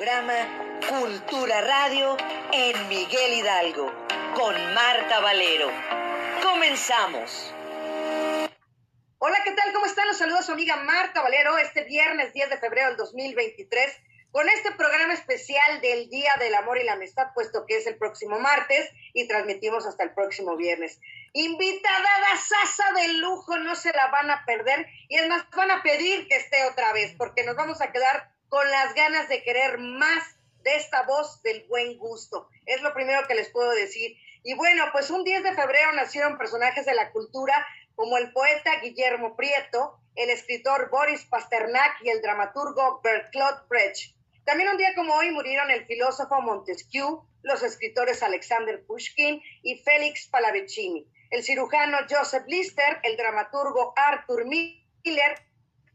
programa Cultura Radio en Miguel Hidalgo con Marta Valero. Comenzamos. Hola, ¿qué tal? ¿Cómo están? Los saludos su amiga Marta Valero este viernes 10 de febrero del 2023 con este programa especial del Día del Amor y la Amistad, puesto que es el próximo martes y transmitimos hasta el próximo viernes. Invitada Sasa de lujo, no se la van a perder y es más, van a pedir que esté otra vez, porque nos vamos a quedar con las ganas de querer más de esta voz del buen gusto. Es lo primero que les puedo decir. Y bueno, pues un 10 de febrero nacieron personajes de la cultura como el poeta Guillermo Prieto, el escritor Boris Pasternak y el dramaturgo Bertolt Brecht. También un día como hoy murieron el filósofo Montesquieu, los escritores Alexander Pushkin y Félix Palavicini, el cirujano Joseph Lister, el dramaturgo Arthur Miller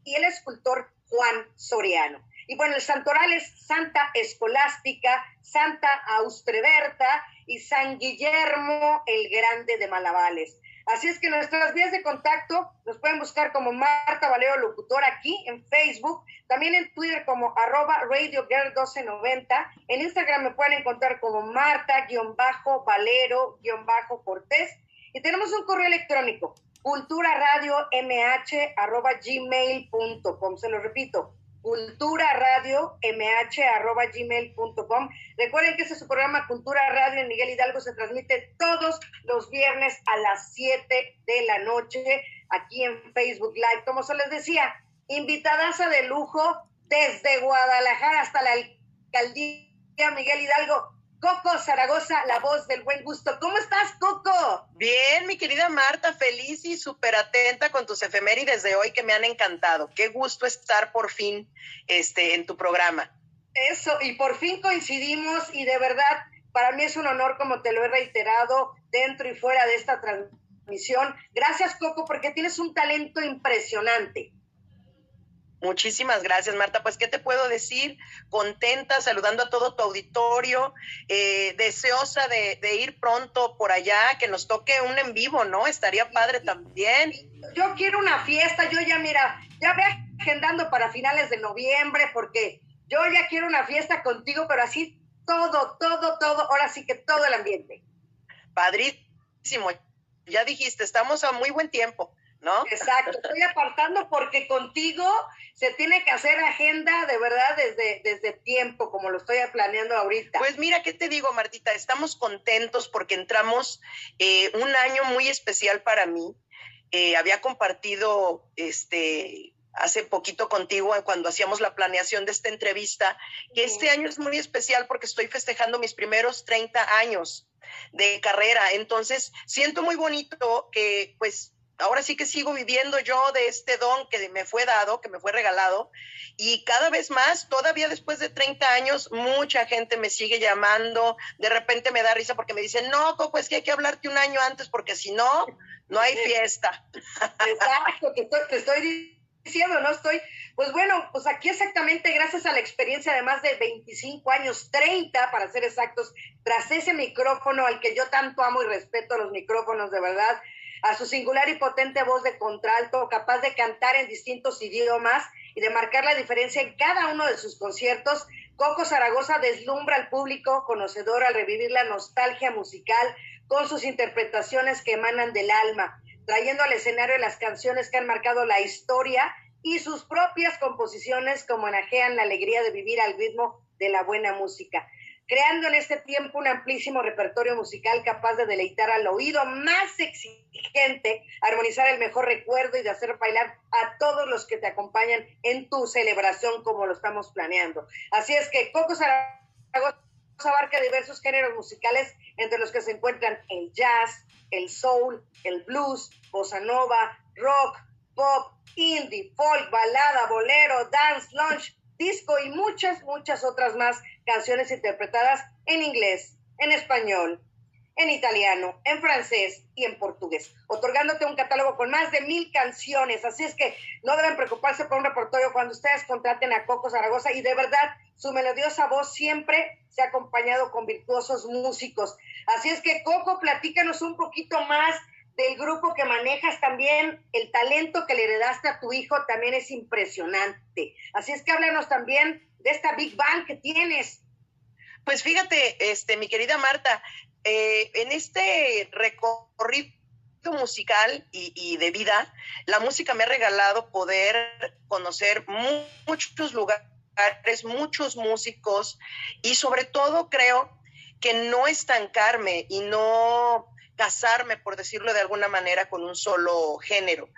y el escultor Juan Soriano. Y bueno, el santoral es Santa Escolástica, Santa Austreberta y San Guillermo el Grande de Malavales. Así es que nuestras vías de contacto nos pueden buscar como Marta Valero Locutor aquí en Facebook, también en Twitter como arroba Radio 1290, en Instagram me pueden encontrar como Marta-Valero-Cortés y tenemos un correo electrónico culturaradiomh.gmail.com, se lo repito, culturaradiomh.gmail.com. Recuerden que este es su programa Cultura Radio en Miguel Hidalgo, se transmite todos los viernes a las 7 de la noche aquí en Facebook Live. Como se les decía, invitadaza de lujo desde Guadalajara hasta la alcaldía Miguel Hidalgo. Coco Zaragoza, la voz del buen gusto. ¿Cómo estás, Coco? Bien, mi querida Marta, feliz y súper atenta con tus efemérides de hoy que me han encantado. Qué gusto estar por fin este, en tu programa. Eso, y por fin coincidimos y de verdad, para mí es un honor, como te lo he reiterado, dentro y fuera de esta transmisión. Gracias, Coco, porque tienes un talento impresionante. Muchísimas gracias, Marta. Pues, ¿qué te puedo decir? Contenta, saludando a todo tu auditorio, eh, deseosa de, ir pronto por allá, que nos toque un en vivo, ¿no? Estaría padre también. Yo quiero una fiesta, yo ya, mira, ya ve agendando para finales de noviembre, porque yo ya quiero una fiesta contigo, pero así todo, todo, todo, ahora sí que todo el ambiente. Padrísimo. Ya dijiste, estamos a muy buen tiempo. ¿No? Exacto, estoy apartando porque contigo se tiene que hacer agenda de verdad desde, desde tiempo, como lo estoy planeando ahorita. Pues mira, ¿qué te digo, Martita? Estamos contentos porque entramos eh, un año muy especial para mí. Eh, había compartido este hace poquito contigo cuando hacíamos la planeación de esta entrevista, que este año es muy especial porque estoy festejando mis primeros 30 años de carrera. Entonces, siento muy bonito que pues ahora sí que sigo viviendo yo de este don que me fue dado, que me fue regalado, y cada vez más, todavía después de 30 años, mucha gente me sigue llamando, de repente me da risa porque me dicen, no, Coco, es que hay que hablarte un año antes porque si no, no hay fiesta. Exacto, te estoy, te estoy diciendo, no estoy, pues bueno, pues aquí exactamente gracias a la experiencia de más de 25 años, 30 para ser exactos, tras ese micrófono al que yo tanto amo y respeto los micrófonos, de verdad, a su singular y potente voz de contralto, capaz de cantar en distintos idiomas y de marcar la diferencia en cada uno de sus conciertos, Coco Zaragoza deslumbra al público conocedor al revivir la nostalgia musical con sus interpretaciones que emanan del alma, trayendo al escenario las canciones que han marcado la historia y sus propias composiciones como enajean la alegría de vivir al ritmo de la buena música creando en este tiempo un amplísimo repertorio musical capaz de deleitar al oído más exigente, armonizar el mejor recuerdo y de hacer bailar a todos los que te acompañan en tu celebración como lo estamos planeando. Así es que Coco Zaragoza abarca diversos géneros musicales entre los que se encuentran el jazz, el soul, el blues, bossa nova, rock, pop, indie, folk, balada, bolero, dance, lunch, disco y muchas, muchas otras más canciones interpretadas en inglés, en español, en italiano, en francés y en portugués, otorgándote un catálogo con más de mil canciones. Así es que no deben preocuparse por un repertorio cuando ustedes contraten a Coco Zaragoza y de verdad su melodiosa voz siempre se ha acompañado con virtuosos músicos. Así es que Coco, platícanos un poquito más del grupo que manejas también, el talento que le heredaste a tu hijo también es impresionante. Así es que háblanos también de esta Big Bang que tienes? Pues fíjate, este, mi querida Marta, eh, en este recorrido musical y, de vida, la música me ha regalado poder conocer muchos lugares, muchos músicos y sobre todo creo que no estancarme y no casarme, por decirlo de alguna manera, con un solo género.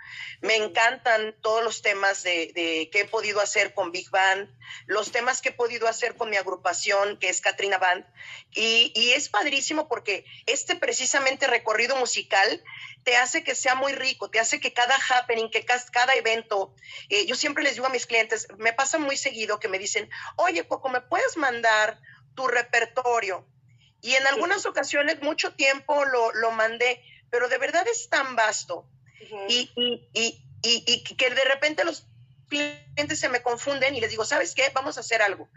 Me encantan todos los temas de, que he podido hacer con Big Band, los temas que he podido hacer con mi agrupación, que es Katrina Band, y, es padrísimo porque este precisamente recorrido musical te hace que sea muy rico, te hace que cada happening, que cada evento, eh, yo siempre les digo a mis clientes, me pasa muy seguido que me dicen, oye, Coco, ¿me puedes mandar tu repertorio? Y en algunas ocasiones, mucho tiempo lo, lo, mandé, pero de verdad es tan vasto. Y, y, y, y, que de repente los clientes se me confunden y les digo, ¿sabes qué? Vamos a hacer algo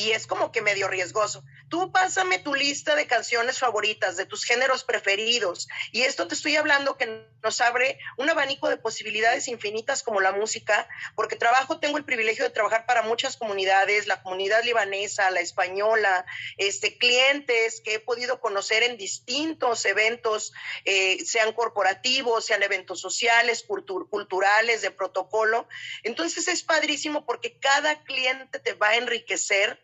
y es como que medio riesgoso. Tú pásame tu lista de canciones favoritas, de tus géneros preferidos. Y esto te estoy hablando que nos abre un abanico de posibilidades infinitas como la música, porque trabajo, tengo el privilegio de trabajar para muchas comunidades, la comunidad libanesa, la española, este, clientes que he podido conocer en distintos eventos, eh, sean corporativos, sean eventos sociales, culturales, de protocolo. Entonces es padrísimo porque cada cliente te va a enriquecer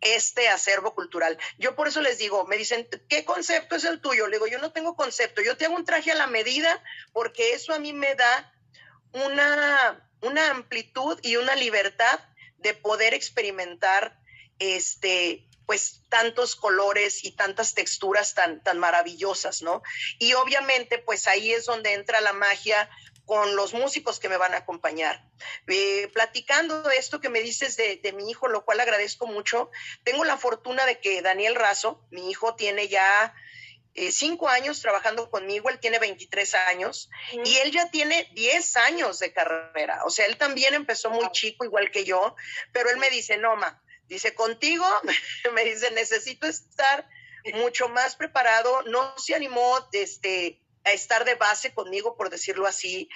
este acervo cultural. Yo por eso les digo, me dicen, ¿qué concepto es el tuyo? Le digo, yo no tengo concepto, yo tengo un traje a la medida porque eso a mí me da una, una amplitud y una libertad de poder experimentar este pues tantos colores y tantas texturas tan, tan maravillosas, ¿no? Y obviamente, pues ahí es donde entra la magia con los músicos que me van a acompañar. Eh, platicando esto que me dices de, mi hijo, lo cual agradezco mucho, tengo la fortuna de que Daniel Razo, mi hijo, tiene ya eh, cinco años trabajando conmigo, él tiene 23 años y él ya tiene 10 años de carrera. O sea, él también empezó muy chico, igual que yo, pero él me dice, no, ma, dice, contigo, me dice, necesito estar mucho más preparado. No se animó, este, a estar de base conmigo, por decirlo así,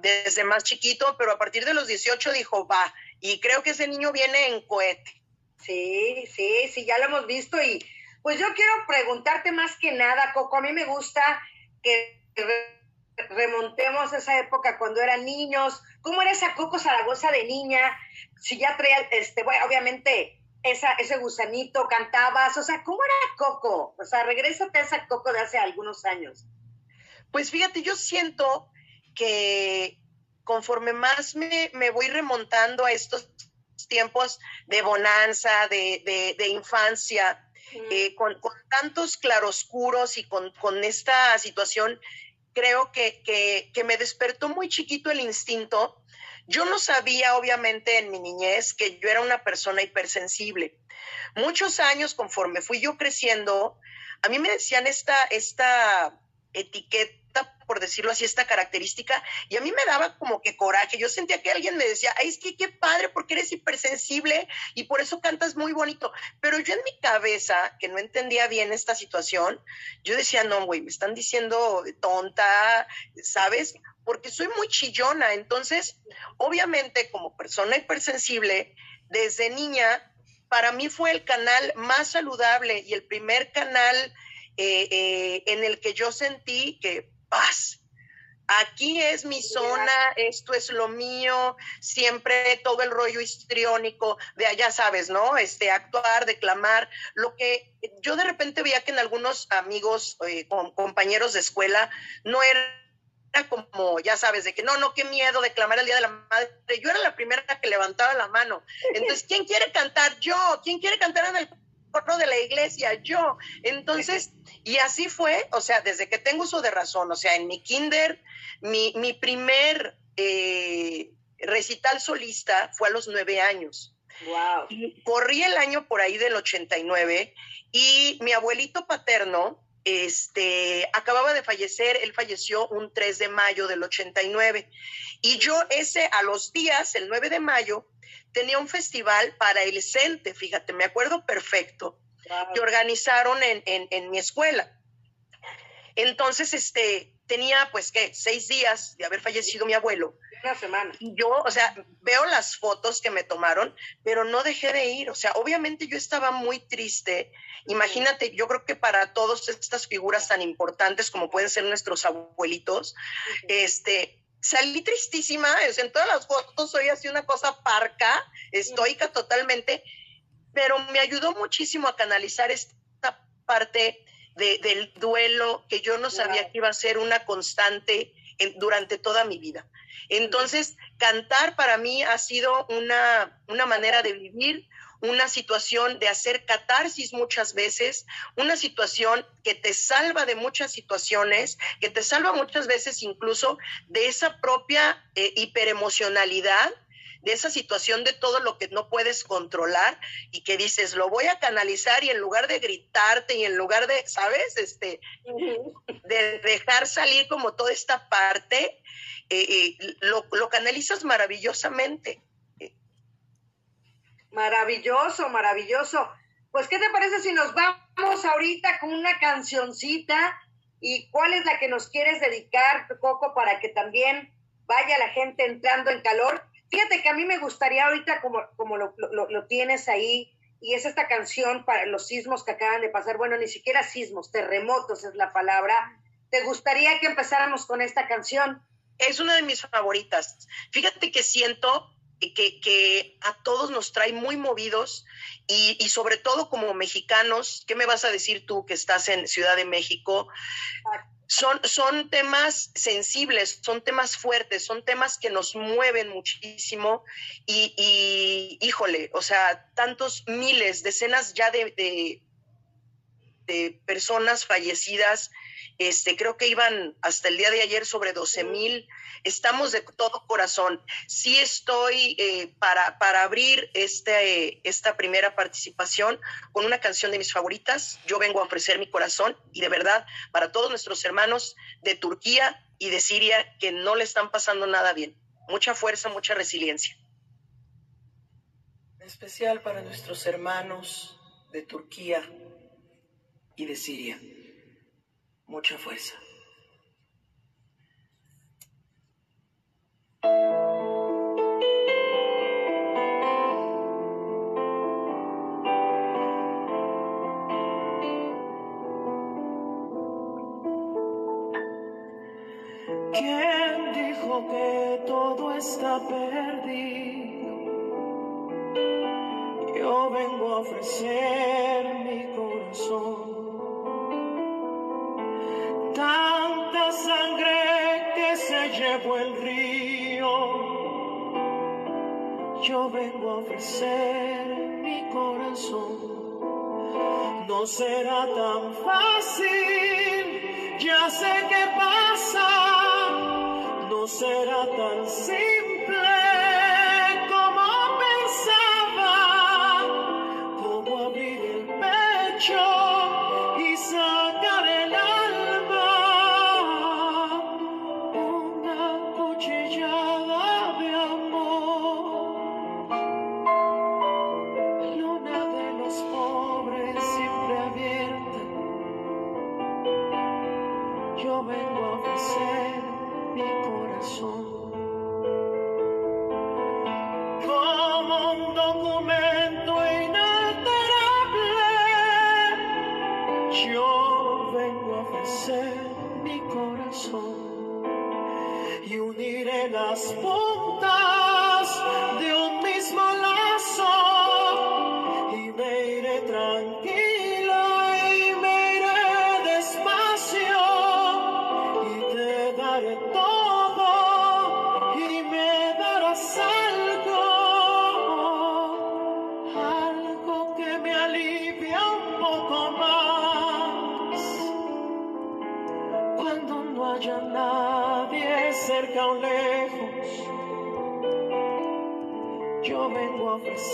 desde más chiquito, pero a partir de los 18 dijo, va, y creo que ese niño viene en cohete. Sí, sí, sí, ya lo hemos visto y pues yo quiero preguntarte más que nada, Coco, a mí me gusta que remontemos esa época cuando eran niños, ¿cómo era esa Coco Zaragoza de niña? Si ya traía, este, bueno, obviamente esa, ese gusanito, cantabas, o sea, ¿cómo era Coco? O sea, regrésate a esa Coco de hace algunos años. Pues fíjate, yo siento que conforme más me, voy remontando a estos tiempos de bonanza, de, infancia, eh, con, tantos claroscuros y con, esta situación, creo que, que, me despertó muy chiquito el instinto. Yo no sabía, obviamente, en mi niñez que yo era una persona hipersensible. Muchos años, conforme fui yo creciendo, a mí me decían esta, esta etiqueta, por decirlo así, esta característica, y a mí me daba como que coraje. Yo sentía que alguien me decía, ay, es que qué padre, porque eres hipersensible y por eso cantas muy bonito. Pero yo en mi cabeza, que no entendía bien esta situación, yo decía, no, güey, me están diciendo tonta, ¿sabes? Porque soy muy chillona. Entonces, obviamente, como persona hipersensible, desde niña, para mí fue el canal más saludable y el primer canal eh, eh, en el que yo sentí que paz. Aquí es mi zona, esto es lo mío, siempre todo el rollo histriónico de allá sabes, ¿no? Este, actuar, declamar, lo que yo de repente veía que en algunos amigos, eh, compañeros de escuela, no era como, ya sabes, de que no, no, qué miedo declamar el Día de la Madre. Yo era la primera que levantaba la mano. Entonces, ¿quién quiere cantar? Yo. ¿Quién quiere cantar en el de la iglesia, yo. Entonces, y así fue, o sea, desde que tengo uso de razón, o sea, en mi kinder, mi, mi primer eh, recital solista fue a los nueve años. Wow. corrí el año por ahí del 89 y mi abuelito paterno, este, acababa de fallecer, él falleció un 3 de mayo del 89. Y yo ese, a los días, el 9 de mayo, tenía un festival para el CENTE, fíjate, me acuerdo perfecto, que organizaron en, mi escuela. Entonces, este, tenía pues que seis días de haber fallecido mi abuelo. Semana. yo, o sea, veo las fotos que me tomaron, pero no dejé de ir. O sea, obviamente yo estaba muy triste. Imagínate, yo creo que para todas estas figuras tan importantes como pueden ser nuestros abuelitos, este, salí tristísima. en todas las fotos soy así una cosa parca, estoica totalmente, pero me ayudó muchísimo a canalizar esta parte del duelo que yo no sabía que iba a ser una constante durante toda mi vida. Entonces, cantar para mí ha sido una, una manera de vivir, una situación de hacer catarsis muchas veces, una situación que te salva de muchas situaciones, que te salva muchas veces incluso de esa propia eh, hiperemocionalidad de esa situación de todo lo que no puedes controlar y que dices, lo voy a canalizar y en lugar de gritarte y en lugar de, ¿sabes? Este, de dejar salir como toda esta parte, eh, eh, lo, lo, canalizas maravillosamente. Maravilloso, maravilloso. Pues, ¿qué te parece si nos vamos ahorita con una cancioncita? ¿Y cuál es la que nos quieres dedicar, Coco, para que también vaya la gente entrando en calor? Fíjate que a mí me gustaría ahorita, como, como lo, lo, tienes ahí, y es esta canción para los sismos que acaban de pasar, bueno, ni siquiera sismos, terremotos es la palabra. ¿Te gustaría que empezáramos con esta canción? Es una de mis favoritas. Fíjate que siento que, que a todos nos trae muy movidos y, y, sobre todo como mexicanos, ¿qué me vas a decir tú que estás en Ciudad de México? Son, son temas sensibles, son temas fuertes, son temas que nos mueven muchísimo y, y híjole, o sea, tantos miles, decenas ya de, de, de personas fallecidas este, creo que iban hasta el día de ayer sobre 12 mil. Estamos de todo corazón. Sí estoy eh, para, para abrir este, esta primera participación con una canción de mis favoritas. Yo vengo a ofrecer mi corazón y de verdad para todos nuestros hermanos de Turquía y de Siria que no le están pasando nada bien. Mucha fuerza, mucha resiliencia. En especial para nuestros hermanos de Turquía y de Siria mucha fuerza. ¿Quién dijo que todo está perdido? Yo vengo a ofrecer mi corazón tanta sangre que se llevó el río. Yo vengo a ofrecer mi corazón. No será tan fácil, ya sé qué pasa. No será tan simple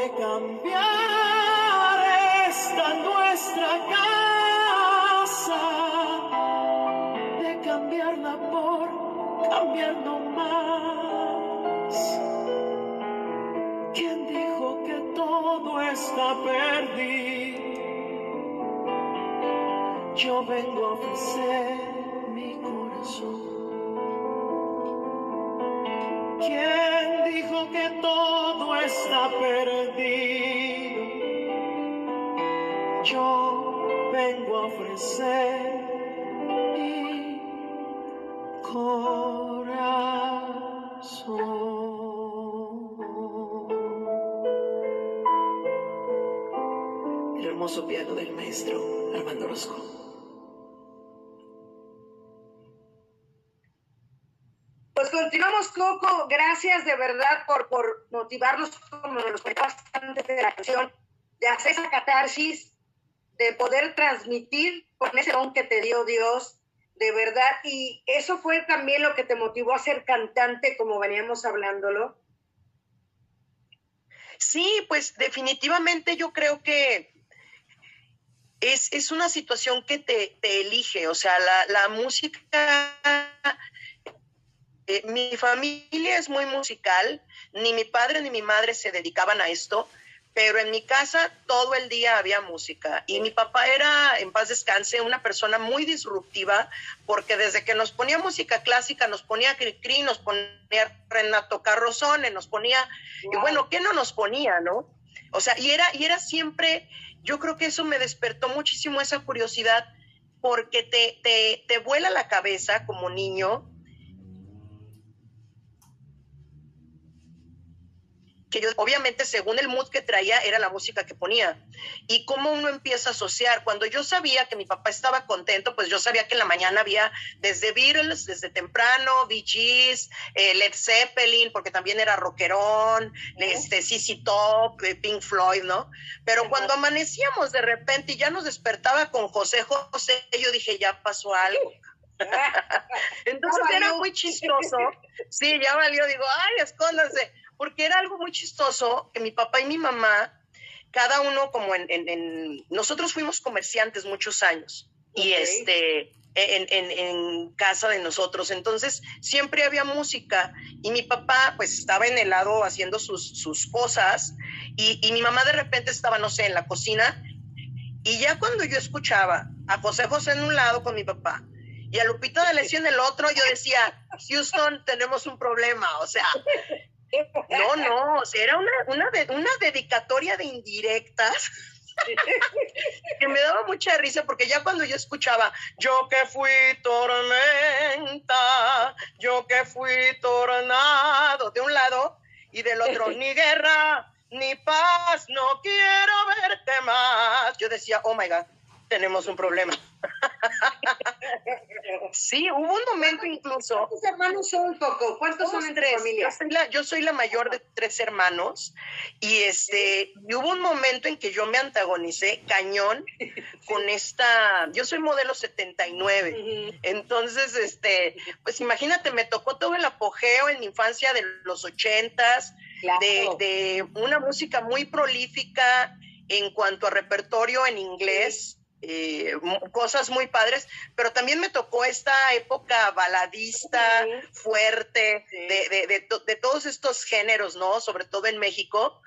puede cambiar esta nuestra casa, de cambiarla por cambiarnos más. ¿Quién dijo que todo está perdido? Yo vengo a ofrecer mi corazón. ¿Quién dijo que todo está perdido? Yo vengo a ofrecer mi corazón. El hermoso piano del maestro Armando Orozco. Pues continuamos, Coco. Gracias de verdad por, por motivarnos, como nos contaste antes de la canción, de hacer esa catarsis, de poder transmitir con ese don que te dio Dios, de verdad. Y eso fue también lo que te motivó a ser cantante, como veníamos hablándolo. Sí, pues definitivamente yo creo que es, es una situación que te, te elige, o sea, la, la música eh, mi familia es muy musical, ni mi padre ni mi madre se dedicaban a esto, pero en mi casa todo el día había música y mi papá era, en paz descanse, una persona muy disruptiva porque desde que nos ponía música clásica, nos ponía Cricri, nos ponía Renato Carrozone, nos ponía, wow. y bueno, ¿qué no nos ponía, no? O sea, y era, y era siempre, yo creo que eso me despertó muchísimo esa curiosidad porque te, te, te vuela la cabeza como niño que yo, obviamente, según el mood que traía, era la música que ponía. Y cómo uno empieza a asociar. Cuando yo sabía que mi papá estaba contento, pues yo sabía que en la mañana había desde Beatles, desde temprano, Bee Gees, eh, Led Zeppelin, porque también era rockerón, -huh. este, CC Top, eh, Pink Floyd, ¿no? Pero cuando amanecíamos de repente y ya nos despertaba con José José, yo dije, ya pasó algo. Entonces era muy chistoso. Sí, ya valió. Digo, ay, escóndanse porque era algo muy chistoso que mi papá y mi mamá, cada uno como en, en, en nosotros fuimos comerciantes muchos años okay. y este, en, en, casa de nosotros, entonces siempre había música y mi papá pues estaba en el lado haciendo sus, sus cosas y, y mi mamá de repente estaba, no sé, en la cocina y ya cuando yo escuchaba a José José en un lado con mi papá y a Lupita de Lesión en el otro, yo decía, Houston, tenemos un problema, o sea, no, no, o sea, era una, una, una dedicatoria de indirectas que me daba mucha risa porque ya cuando yo escuchaba, yo que fui tormenta, yo que fui tornado, de un lado y del otro, ni guerra, ni paz, no quiero verte más. Yo decía, oh my God, tenemos un problema. Sí, hubo un momento incluso. ¿Cuántos hermanos son, Coco? ¿Cuántos son en tres? familia? Yo soy, la, yo soy la mayor de tres hermanos y este, y hubo un momento en que yo me antagonicé cañón con esta, yo soy modelo 79, uh -huh. entonces, este, pues imagínate, me tocó todo el apogeo en mi infancia de los ochentas, claro. de, de una música muy prolífica en cuanto a repertorio en inglés. Sí eh, cosas muy padres, pero también me tocó esta época baladista, sí. fuerte, sí. De, de, de, de, todos estos géneros, ¿no? Sobre todo en México.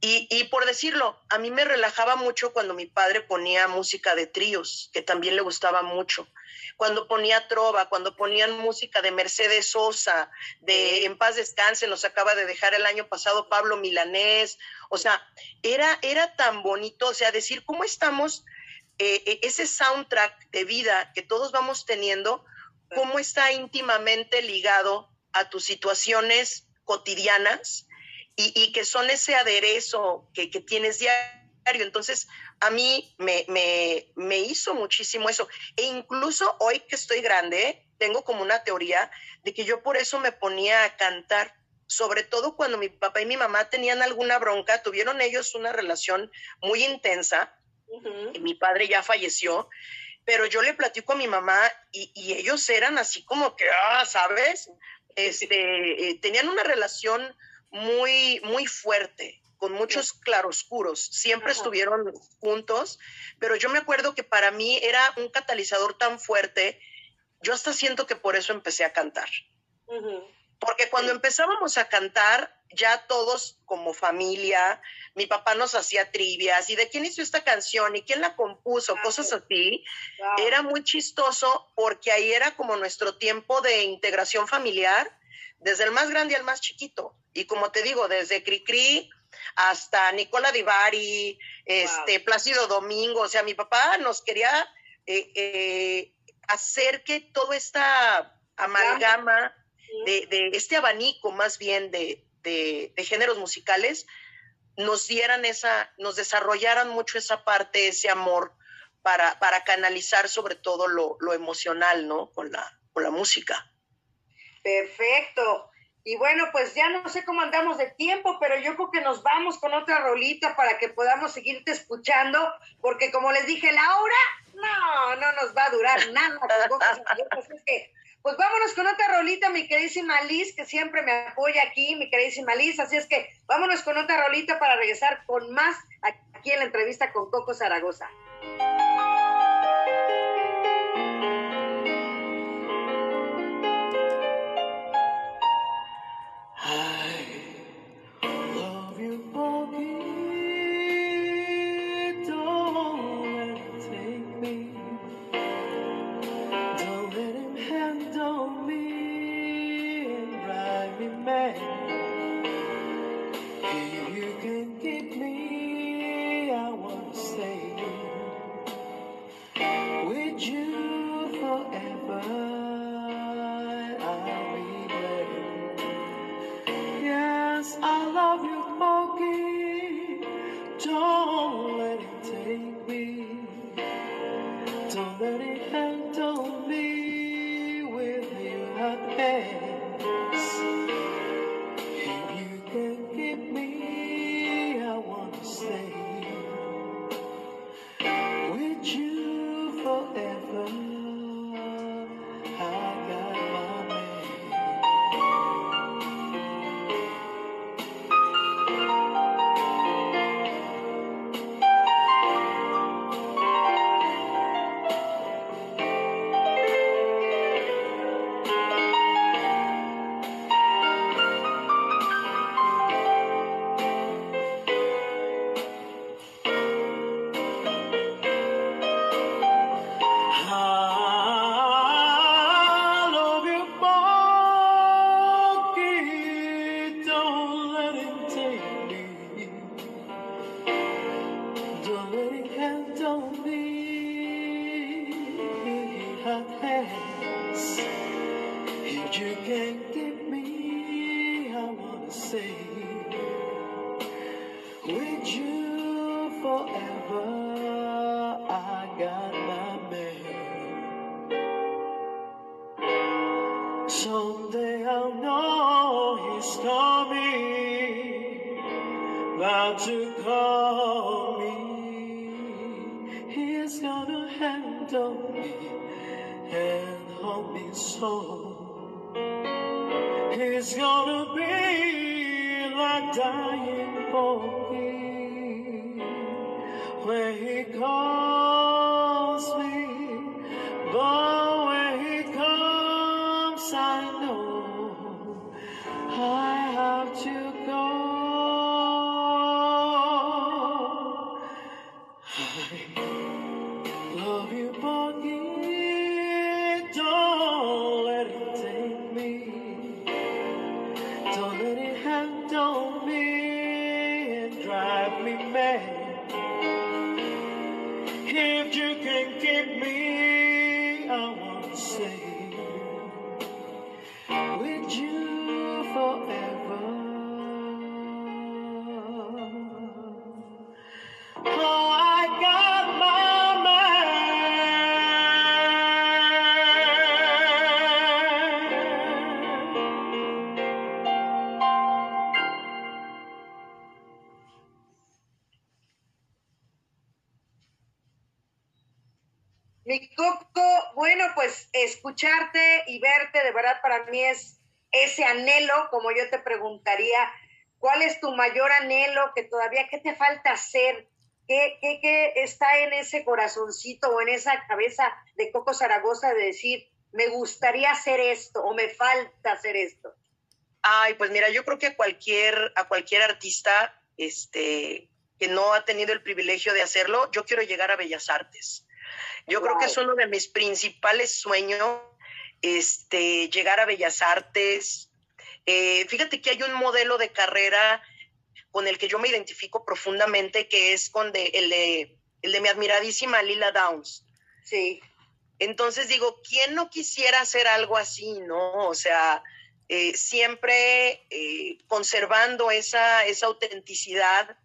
Y, y, por decirlo, a mí me relajaba mucho cuando mi padre ponía música de tríos, que también le gustaba mucho. Cuando ponía trova, cuando ponían música de Mercedes Sosa, de En paz descanse, nos acaba de dejar el año pasado Pablo Milanés. O sea, era, era tan bonito, o sea, decir cómo estamos eh, ese soundtrack de vida que todos vamos teniendo, cómo está íntimamente ligado a tus situaciones cotidianas y, que son ese aderezo que, tienes diario. Entonces, a mí me hizo muchísimo eso. E incluso hoy que estoy grande, tengo como una teoría de que yo por eso me ponía a cantar sobre todo cuando mi papá y mi mamá tenían alguna bronca, tuvieron ellos una relación muy intensa, Uh -huh. Mi padre ya falleció, pero yo le platico a mi mamá y, y ellos eran así como que, ah, ¿sabes? Este, eh, tenían una relación muy, muy fuerte, con muchos claroscuros. Siempre Ajá. estuvieron juntos, pero yo me acuerdo que para mí era un catalizador tan fuerte, yo hasta siento que por eso empecé a cantar. Uh -huh. Porque cuando empezábamos a cantar, ya todos como familia, mi papá nos hacía trivias, y de quién hizo esta canción, y quién la compuso, Ah, cosas sí. así. Wow. Era muy chistoso porque ahí era como nuestro tiempo de integración familiar, desde el más grande al más chiquito. Y como te digo, desde Cricri hasta Nicola Divari, este, Plácido Domingo, o sea, mi papá nos quería eh, eh, hacer que toda esta amalgama de, de este abanico más bien de, de- de géneros musicales nos dieran esa, nos desarrollaran mucho esa parte, ese amor para, para canalizar sobre todo lo, lo emocional, ¿no? Con la, con la música. Perfecto. Y bueno, pues ya no sé cómo andamos de tiempo, pero yo creo que nos vamos con otra rolita para que podamos seguirte escuchando, porque como les dije, la hora, no, no nos va a durar nada. Así es que, pues vámonos con otra rolita, mi queridísima Liz, que siempre me apoya aquí, mi queridísima Liz. Así es que vámonos con otra rolita para regresar con más aquí en la entrevista con Coco Zaragoza. Escucharte y verte, de verdad para mí es ese anhelo, como yo te preguntaría, ¿cuál es tu mayor anhelo que todavía, qué te falta hacer? ¿Qué, qué, qué está en ese corazoncito o en esa cabeza de Coco Zaragoza de decir, me gustaría hacer esto o me falta hacer esto? Ay, pues mira, yo creo que a cualquier, a cualquier artista este, que no ha tenido el privilegio de hacerlo, yo quiero llegar a Bellas Artes. Yo creo que es uno de mis principales sueños, este, llegar a Bellas Artes. Eh, fíjate que hay un modelo de carrera con el que yo me identifico profundamente, que es con de, el, de, el de mi admiradísima Lila Downs. Sí. Entonces digo, ¿quién no quisiera hacer algo así, no? O sea, eh, siempre eh, conservando esa, esa autenticidad,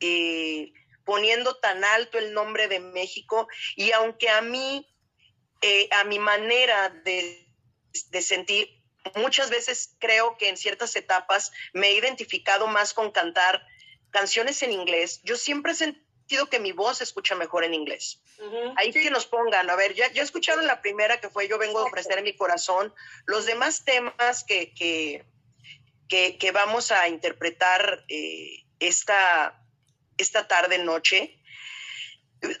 eh, poniendo tan alto el nombre de México. Y aunque a mí, a mi manera de, de sentir, muchas veces creo que en ciertas etapas me he identificado más con cantar canciones en inglés, yo siempre he sentido que mi voz se escucha mejor en inglés. Ahí que nos pongan, a ver, ya, ya escucharon la primera que fue Yo vengo a ofrecer mi corazón. Los demás temas que, que, que, vamos a interpretar eh, esta, esta tarde, noche,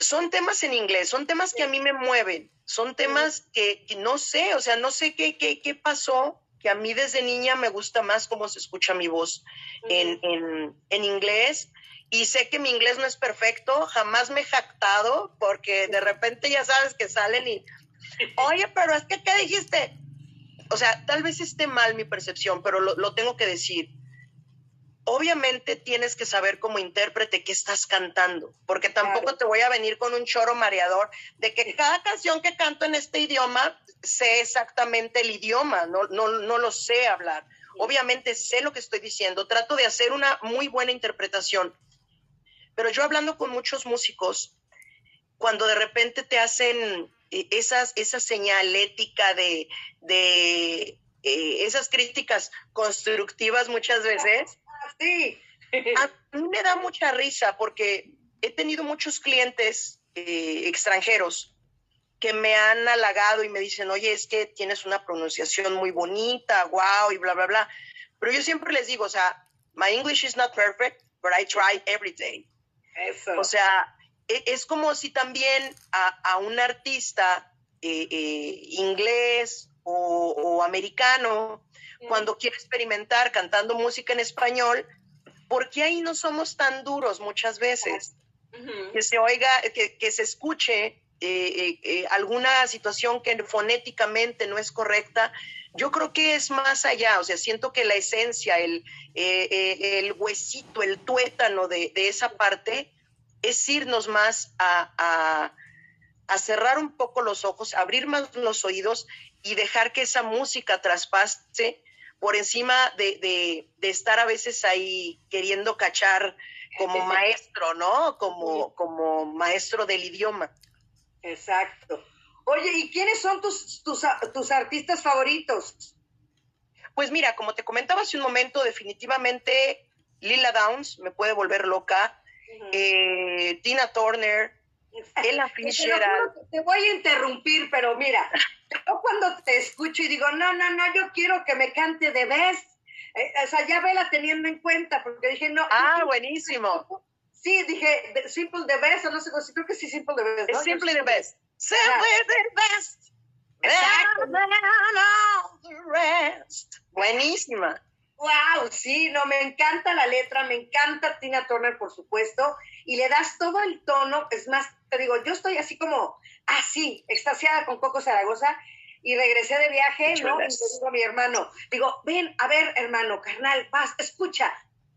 son temas en inglés, son temas que a mí me mueven, son temas que, no sé, o sea, no sé qué, qué, qué, pasó, que a mí desde niña me gusta más cómo se escucha mi voz en, en, en inglés y sé que mi inglés no es perfecto, jamás me he jactado porque de repente ya sabes que salen y, oye, pero es que, ¿qué dijiste? O sea, tal vez esté mal mi percepción, pero lo, tengo que decir. Obviamente tienes que saber como intérprete qué estás cantando, porque tampoco te voy a venir con un choro mareador de que cada canción que canto en este idioma sé exactamente el idioma, no, no, no lo sé hablar. Obviamente sé lo que estoy diciendo, trato de hacer una muy buena interpretación, pero yo hablando con muchos músicos, cuando de repente te hacen eh, esas, esa señalética de, de eh, esas críticas constructivas muchas veces, sí. a mí me da mucha risa porque he tenido muchos clientes eh, extranjeros que me han halagado y me dicen, oye, es que tienes una pronunciación muy bonita, wow, y bla, bla, bla. Pero yo siempre les digo, o sea, my English is not perfect, but I try every day. O sea, e, es como si también a, un artista eh, eh, inglés o, americano, cuando quiere experimentar cantando música en español, ¿por qué ahí no somos tan duros muchas veces? Que se oiga, que, se escuche eh, alguna situación que fonéticamente no es correcta, yo creo que es más allá, o sea, siento que la esencia, el, eh, eh, el huesito, el tuétano de, esa parte es irnos más a, cerrar un poco los ojos, abrir más los oídos y dejar que esa música traspase por encima de, estar a veces ahí queriendo cachar como maestro, ¿no? Como, como maestro del idioma. Exacto. Oye, ¿y quiénes son tus, tus, artistas favoritos? Pues mira, como te comentaba hace un momento, definitivamente Lila Downs me puede volver loca, eh, Tina Turner, Ella Fitzgerald. Te, voy a interrumpir, pero mira, yo cuando te escucho y digo, no, no, no, yo quiero que me cante de Best, eh, o sea, ya vela teniendo en cuenta, porque dije, no. Ah, buenísimo. Sí, dije, Simple the Best, o no sé, creo que sí, Simple the Best. Es Simple the Best. Simply the best. Buenísima. Wow, sí, no, me encanta la letra, me encanta Tina Turner, por supuesto, y le das todo el tono, es más, te digo, yo estoy así como, así, extasiada con Coco Zaragoza, y regresé de viaje, ¿no? Y le digo a mi hermano, digo, ven, a ver, hermano, carnal, vas, escucha.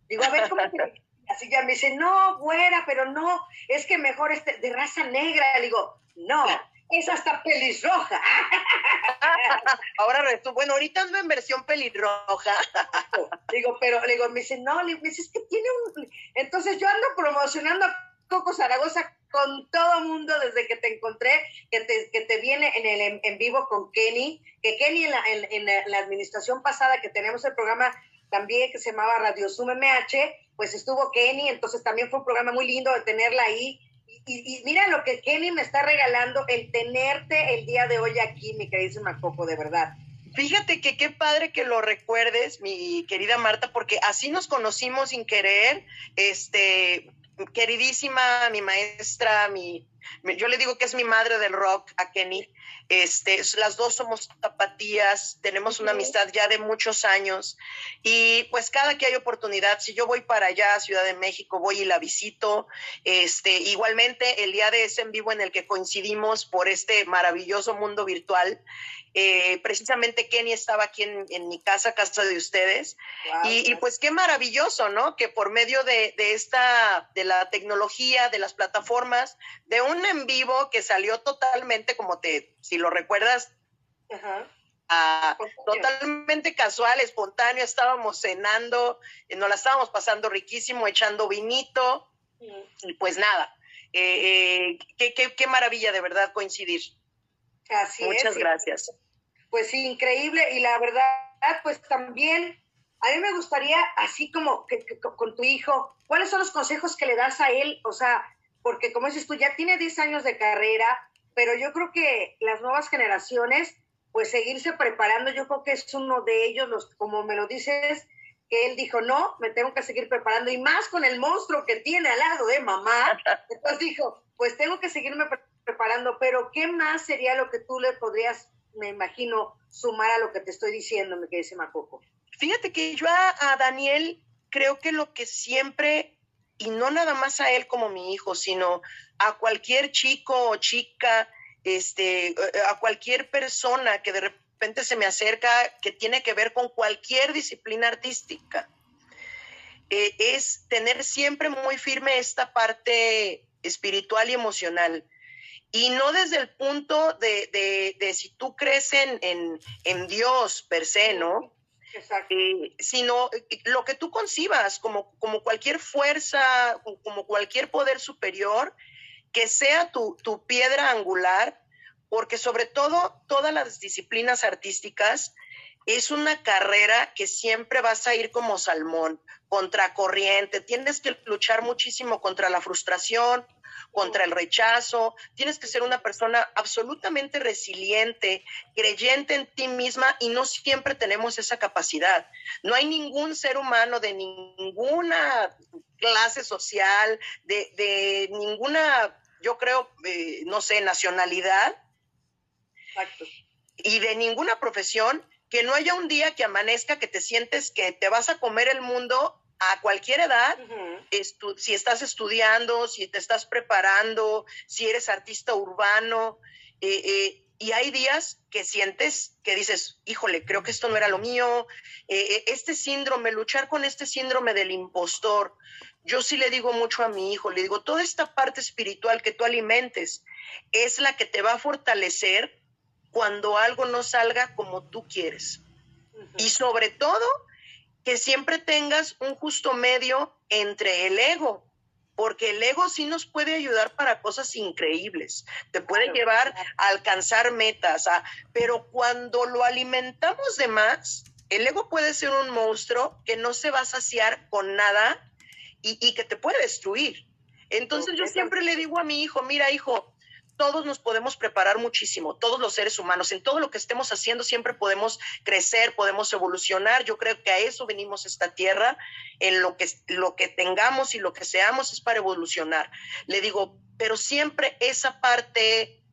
Digo, a ver, ¿cómo te... Así ya me dice, no, güera, pero no, es que mejor este de raza negra. Le digo, no, es hasta pelirroja. Ahora, bueno, ahorita ando en versión pelirroja. digo, pero le digo, me dice, no, me dice, es que tiene un... Entonces yo ando promocionando a Coco Zaragoza con todo mundo desde que te encontré, que te, que te viene en el en, vivo con Kenny, que Kenny en la, en, la, administración pasada que tenemos el programa también que se llamaba Radio Zoom MH, pues estuvo Kenny, entonces también fue un programa muy lindo de tenerla ahí y, mira lo que Kenny me está regalando, el tenerte el día de hoy aquí, mi queridísima Coco, de verdad. Fíjate que qué padre que lo recuerdes, mi querida Marta, porque así nos conocimos sin querer. Este, queridísima, mi maestra, mi, yo le digo que es mi madre del rock a Kenny. Este, las dos somos tapatías, tenemos una amistad ya de muchos años y pues cada que hay oportunidad, si yo voy para allá a Ciudad de México, voy y la visito. Este, igualmente el día de ese en vivo en el que coincidimos por este maravilloso mundo virtual, eh, precisamente Kenny estaba aquí en, mi casa, casa de ustedes, y, pues qué maravilloso, ¿no? Que por medio de, esta, de la tecnología, de las plataformas, de un en vivo que salió totalmente, como te, si lo recuerdas, totalmente casual, espontáneo, estábamos cenando, eh, nos la estábamos pasando riquísimo, echando vinito, y pues nada, eh, qué, qué, qué maravilla de verdad coincidir. Así Muchas gracias. Pues increíble. Y la verdad, pues también, a mí me gustaría, así como que, con tu hijo, ¿cuáles son los consejos que le das a él? O sea, porque como dices tú, ya tiene 10 años de carrera, pero yo creo que las nuevas generaciones, pues seguirse preparando, yo creo que es uno de ellos, los, como me lo dices, que él dijo, no, me tengo que seguir preparando, y más con el monstruo que tiene al lado de mamá, entonces dijo, pues tengo que seguirme preparando, pero ¿qué más sería lo que tú le podrías, me imagino, sumar a lo que te estoy diciendo, me quedé Macoco? Fíjate que yo a, Daniel creo que lo que siempre, y no nada más a él como mi hijo, sino a cualquier chico o chica, este, a cualquier persona que de repente se me acerca, que tiene que ver con cualquier disciplina artística, eh, es tener siempre muy firme esta parte espiritual y emocional y no desde el punto de, de, si tú crees en, en, Dios per se, ¿no? Eh, sino eh, lo que tú concibas como, como cualquier fuerza, como cualquier poder superior, que sea tu, tu piedra angular, porque sobre todo todas las disciplinas artísticas es una carrera que siempre vas a ir como salmón, contracorriente, tienes que luchar muchísimo contra la frustración, contra el rechazo, tienes que ser una persona absolutamente resiliente, creyente en ti misma y no siempre tenemos esa capacidad. No hay ningún ser humano de ninguna clase social, de, ninguna, yo creo, eh, no sé, nacionalidad. Y de ninguna profesión que no haya un día que amanezca que te sientes que te vas a comer el mundo a cualquier edad, si estás estudiando, si te estás preparando, si eres artista urbano, eh, eh, y hay días que sientes que dices, híjole, creo que esto no era lo mío, eh, este síndrome, luchar con este síndrome del impostor. Yo sí le digo mucho a mi hijo, le digo, toda esta parte espiritual que tú alimentes es la que te va a fortalecer cuando algo no salga como tú quieres. Y sobre todo, que siempre tengas un justo medio entre el ego, porque el ego sí nos puede ayudar para cosas increíbles, te puede llevar a alcanzar metas, pero cuando lo alimentamos de más, el ego puede ser un monstruo que no se va a saciar con nada y, y que te puede destruir. Entonces yo siempre le digo a mi hijo, mira hijo, todos nos podemos preparar muchísimo, todos los seres humanos, en todo lo que estemos haciendo siempre podemos crecer, podemos evolucionar. Yo creo que a eso venimos esta tierra, en lo que, lo que tengamos y lo que seamos es para evolucionar. Le digo, pero siempre esa parte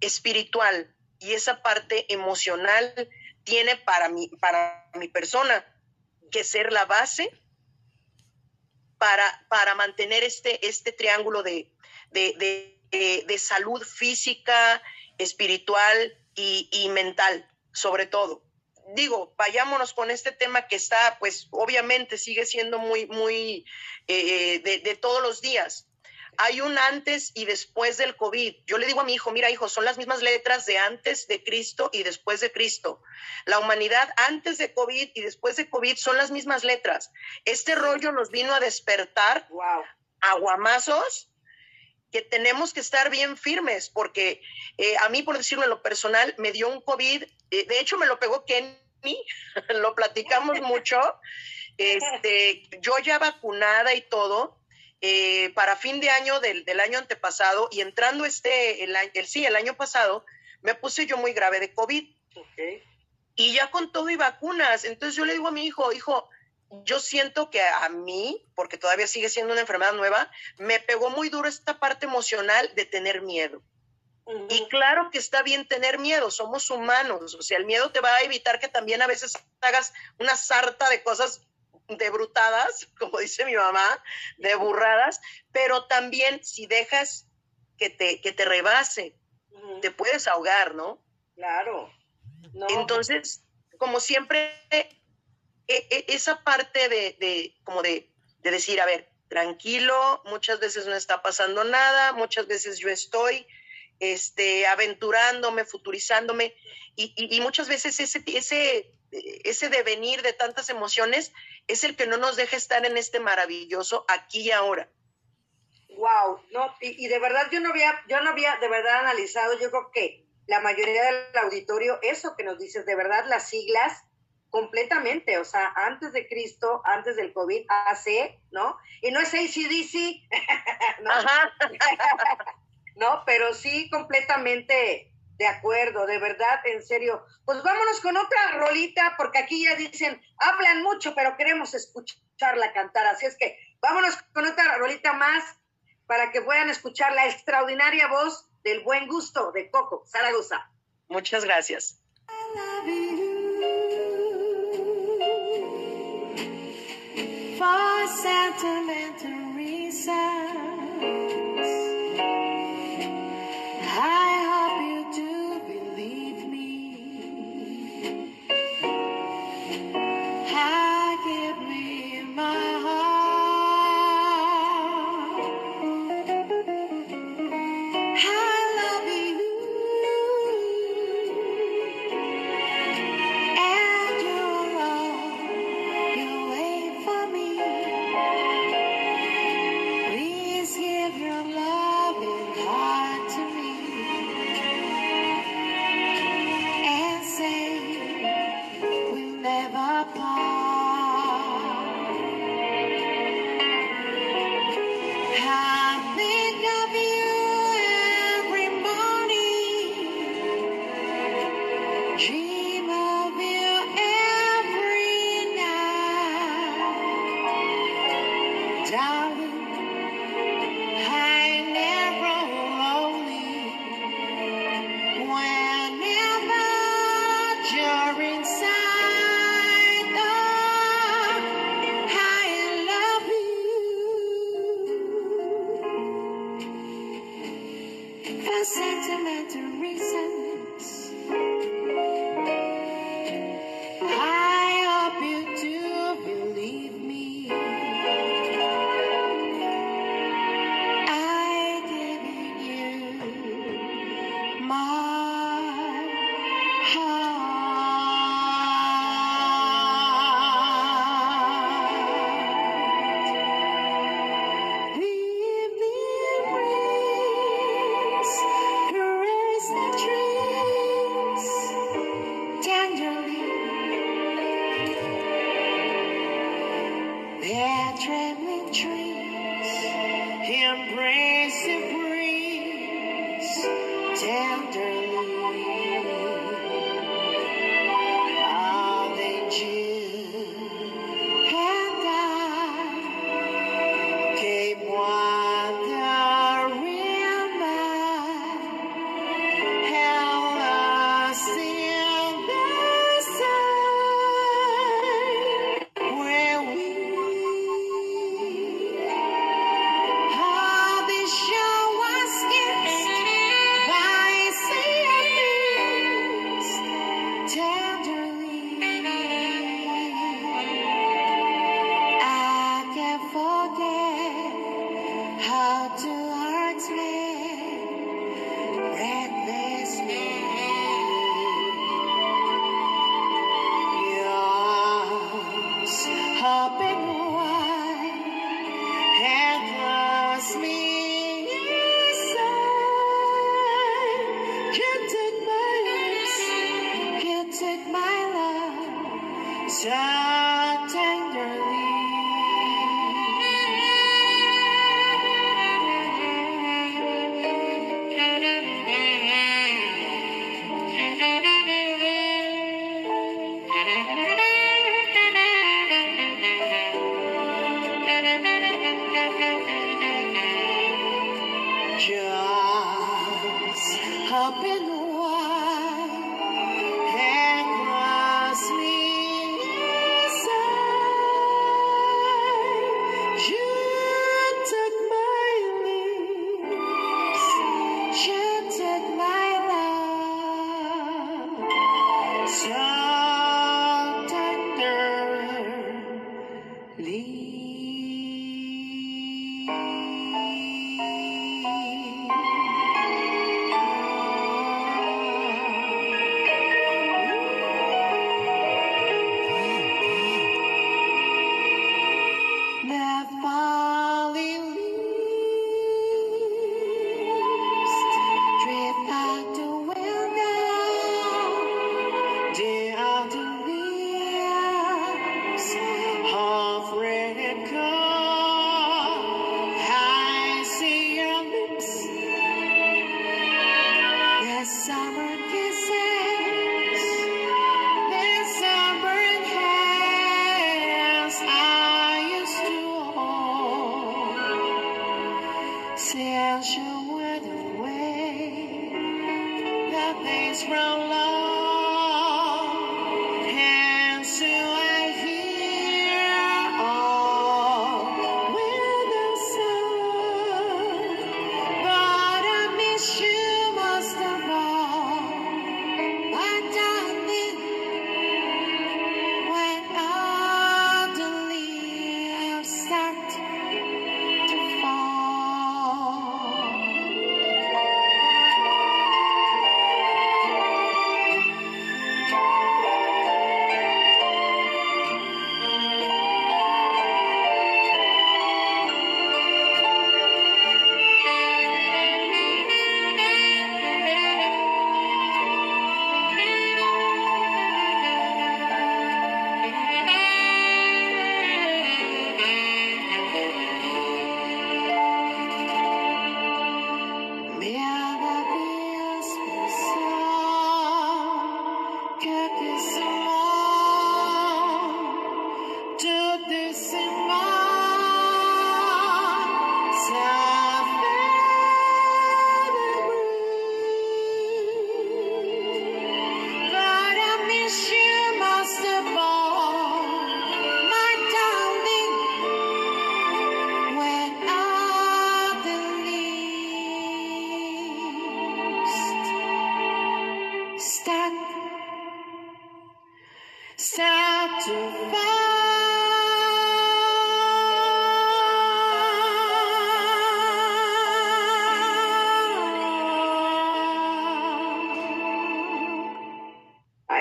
espiritual y esa parte emocional tiene para mi, para mi persona que ser la base para, para mantener este, este triángulo de, salud física, espiritual y, mental, sobre todo. Digo, vayámonos con este tema que está, pues obviamente sigue siendo muy, muy eh, de, de todos los días hay un antes y después del COVID. Yo le digo a mi hijo, mira hijo, son las mismas letras de antes de Cristo y después de Cristo. La humanidad antes de COVID y después de COVID son las mismas letras. Este rollo nos vino a despertar wow. aguamazos que tenemos que estar bien firmes, porque eh, a mí, por decirlo en lo personal, me dio un COVID, eh, de hecho me lo pegó Kenny, lo platicamos mucho, este, yo ya vacunada y todo, eh, para fin de año del, del, año antepasado y entrando este, el, el, sí, el año pasado, me puse yo muy grave de COVID. Y ya con todo y vacunas, entonces yo le digo a mi hijo, hijo, yo siento que a mí, porque todavía sigue siendo una enfermedad nueva, me pegó muy duro esta parte emocional de tener miedo. Y claro que está bien tener miedo, somos humanos, o sea, el miedo te va a evitar que también a veces hagas una sarta de cosas de brutadas, como dice mi mamá, de burradas, pero también si dejas que te, que te rebase, te puedes ahogar, ¿no? Claro. No, Entonces, como siempre, esa parte de, como de, de decir, a ver, tranquilo, muchas veces no está pasando nada, muchas veces yo estoy este, aventurándome, futurizándome, y muchas veces ese, ese, ese devenir de tantas emociones es el que no nos deja estar en este maravilloso aquí y ahora. Wow, no, y, y de verdad yo no había, yo no había de verdad analizado, yo creo que la mayoría del auditorio, eso que nos dices, de verdad las siglas completamente, o sea, antes de Cristo, antes del COVID, AC, ¿no? Y no es ACDC, ¿no? Ajá. ¿no? Pero sí completamente de acuerdo, de verdad, en serio. Pues vámonos con otra rolita, porque aquí ya dicen, hablan mucho, pero queremos escucharla cantar. Así es que vámonos con otra rolita más para que puedan escuchar la extraordinaria voz del buen gusto de Coco Zaragoza. Muchas gracias. For sentimental reasons. out round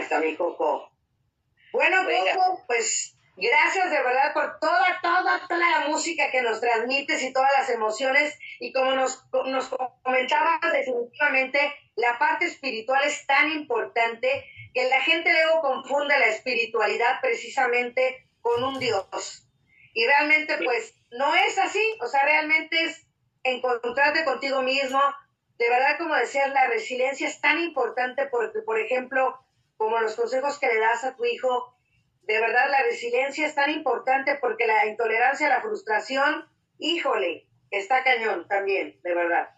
está mi Coco. Bueno, Venga. Coco, pues gracias de verdad por toda, toda, toda la música que nos transmites y todas las emociones. Y como nos, nos comentabas, definitivamente la parte espiritual es tan importante que la gente luego confunde la espiritualidad precisamente con un Dios. Y realmente, pues, no es así. O sea, realmente es encontrarte contigo mismo. De verdad, como decías, la resiliencia es tan importante porque, por ejemplo, como los consejos que le das a tu hijo, de verdad la resiliencia es tan importante porque la intolerancia la frustración, híjole, está cañón también, de verdad.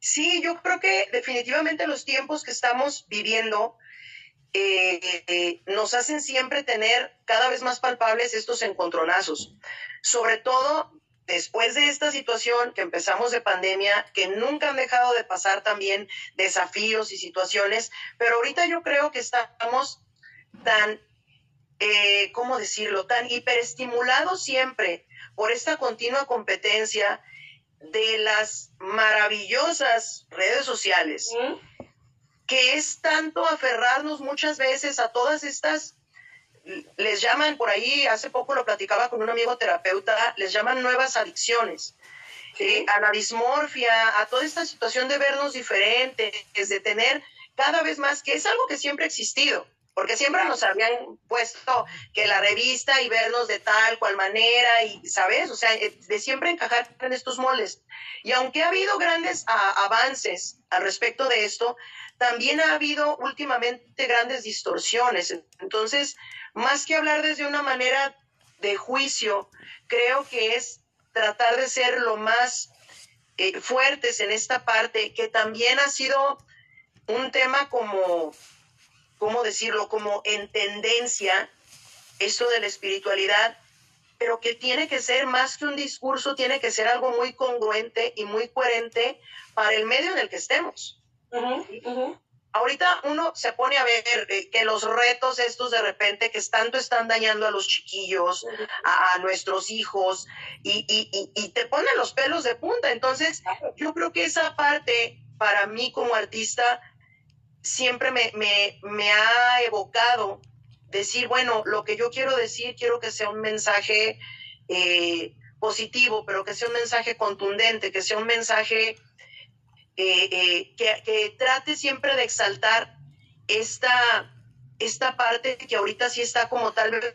Sí, yo creo que definitivamente los tiempos que estamos viviendo eh, eh, nos hacen siempre tener cada vez más palpables estos encontronazos. Sobre todo después de esta situación que empezamos de pandemia, que nunca han dejado de pasar también desafíos y situaciones, pero ahorita yo creo que estamos tan, eh, ¿cómo decirlo?, tan hiperestimulados siempre por esta continua competencia de las maravillosas redes sociales, que es tanto aferrarnos muchas veces a todas estas, les llaman por ahí, hace poco lo platicaba con un amigo terapeuta, les llaman nuevas adicciones. Eh, a la dismorfia, a toda esta situación de vernos diferentes, de tener cada vez más, que es algo que siempre ha existido, porque siempre nos habían puesto que la revista y vernos de tal cual manera, y, ¿sabes? O sea, eh, de siempre encajar en estos moldes. Y aunque ha habido grandes a- avances al respecto de esto, también ha habido últimamente grandes distorsiones. Entonces, más que hablar desde una manera de juicio, creo que es tratar de ser lo más eh, fuertes en esta parte, que también ha sido un tema como, ¿cómo decirlo? Como en tendencia, esto de la espiritualidad, pero que tiene que ser más que un discurso, tiene que ser algo muy congruente y muy coherente para el medio en el que estemos. Ahorita uno se pone a ver eh, que los retos estos de repente que tanto están dañando a los chiquillos, a, a nuestros hijos, y, y- y- y te ponen los pelos de punta. Entonces, yo creo que esa parte, para mí como artista, siempre me, me- me ha evocado decir, bueno, lo que yo quiero decir, quiero que sea un mensaje eh, positivo, pero que sea un mensaje contundente, que sea un mensaje eh, eh, que, que trate siempre de exaltar esta, esta parte que ahorita sí está como tal vez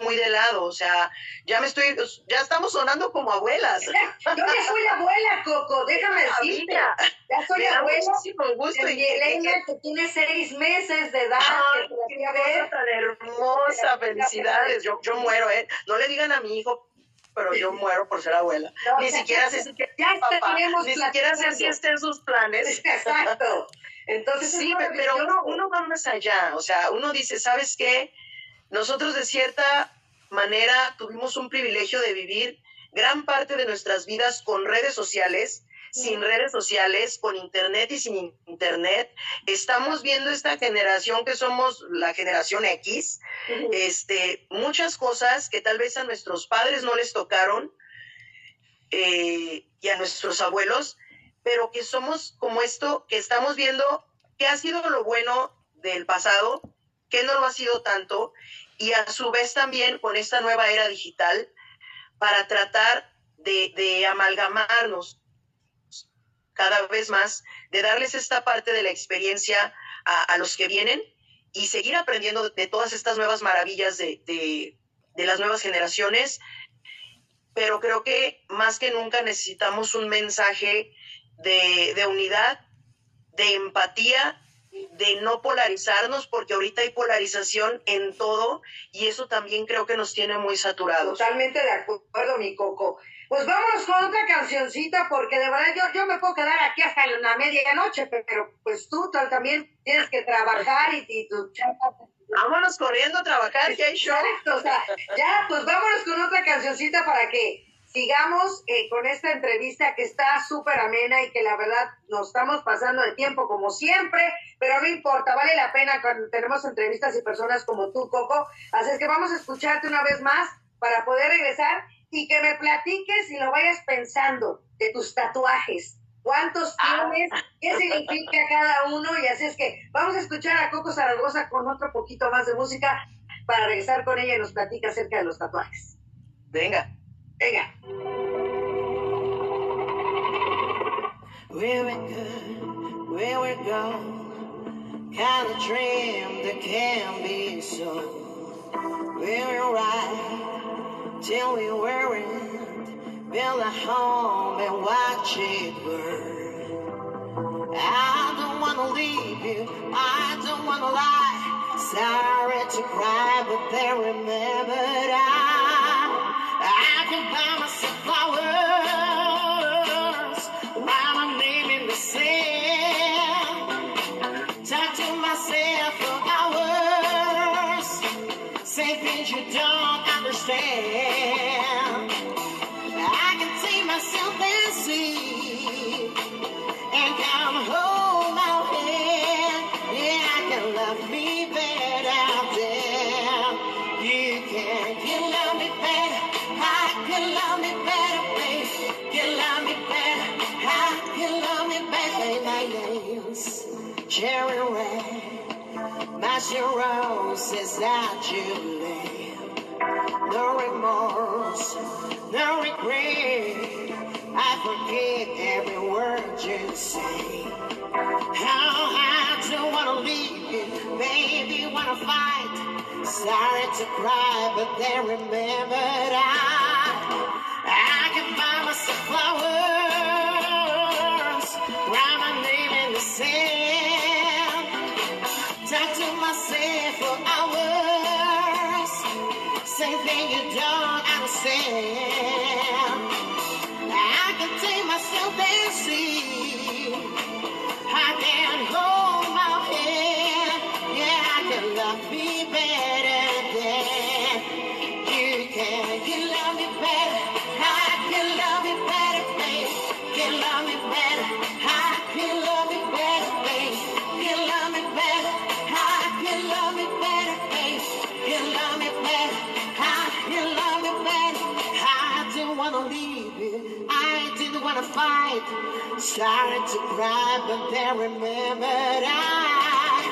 muy de lado, o sea, ya me estoy, ya estamos sonando como abuelas. Yo ya soy abuela, Coco, déjame decirte. Amiga, Ya soy me abuela muchísimo gusto. de Elena, que tiene seis meses de edad. Ay, la qué cosa ver. tan hermosa, felicidades. Yo, yo muero, ¿eh? No le digan a mi hijo, pero yo muero por ser abuela. No, Ni siquiera sé si ni siquiera sé si en sus planes. Exacto. Entonces, Sí, pero uno, uno va más allá, o sea, uno dice, ¿sabes qué? Nosotros de cierta manera tuvimos un privilegio de vivir gran parte de nuestras vidas con redes sociales, sin redes sociales, con internet y sin internet. Estamos viendo esta generación que somos la generación X, este, muchas cosas que tal vez a nuestros padres no les tocaron eh, y a nuestros abuelos, pero que somos como esto, que estamos viendo qué ha sido lo bueno del pasado, qué no lo ha sido tanto, y a su vez también con esta nueva era digital para tratar de, de amalgamarnos cada vez más, de darles esta parte de la experiencia a, a los que vienen y seguir aprendiendo de, todas estas nuevas maravillas de, de- de las nuevas generaciones. Pero creo que más que nunca necesitamos un mensaje de, de unidad, de empatía, de no polarizarnos, porque ahorita hay polarización en todo y eso también creo que nos tiene muy saturados. Totalmente de acuerdo, mi Coco. Pues vámonos con otra cancioncita, porque de verdad yo, yo me puedo quedar aquí hasta la medianoche, pero pues tú también tienes que trabajar y, y tu. Vámonos corriendo a trabajar, que hay show. Exacto, o sea, ya, pues vámonos con otra cancioncita para que sigamos eh, con esta entrevista que está súper amena y que la verdad nos estamos pasando de tiempo como siempre, pero no importa, vale la pena cuando tenemos entrevistas y personas como tú, Coco. Así es que vamos a escucharte una vez más para poder regresar y que me platiques y lo vayas pensando de tus tatuajes. ¿Cuántos tienes? ¿Qué significa cada uno? Y así es que vamos a escuchar a Coco Zaragoza con otro poquito más de música para regresar con ella y nos platica acerca de los tatuajes. Venga. Venga. We could, where we go, kind of dream that can be so. Ride till we weren't, build a home and watch it burn. I don't wanna leave you, I don't wanna lie. Sorry to cry, but then remembered I, Red. My roses that you live. No remorse, no regret. I forget every word you say. How I don't wanna leave you, baby, wanna fight. Sorry to cry, but then remembered I, I can buy myself flowers, write my name in the sand, say things you don't understand. I can take myself and see. I can hold fight. Started to cry, but then remembered I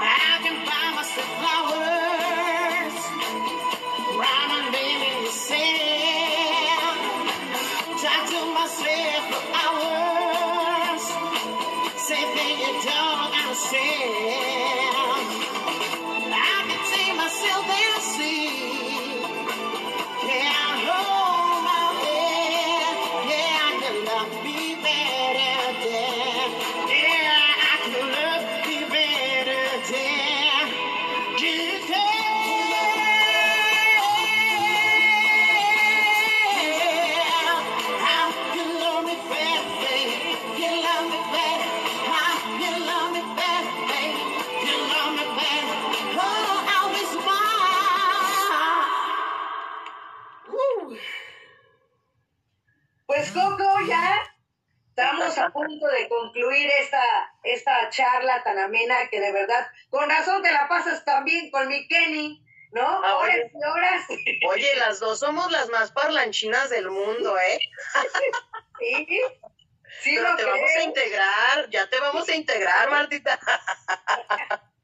I can buy myself flowers. A punto de concluir esta, esta charla tan amena que de verdad, con razón te la pasas también con mi Kenny, ¿no? Ah, horas oye. y horas. Oye, las dos somos las más parlanchinas del mundo, ¿eh? Sí, sí Pero te vamos a integrar, ya te vamos a integrar, Martita.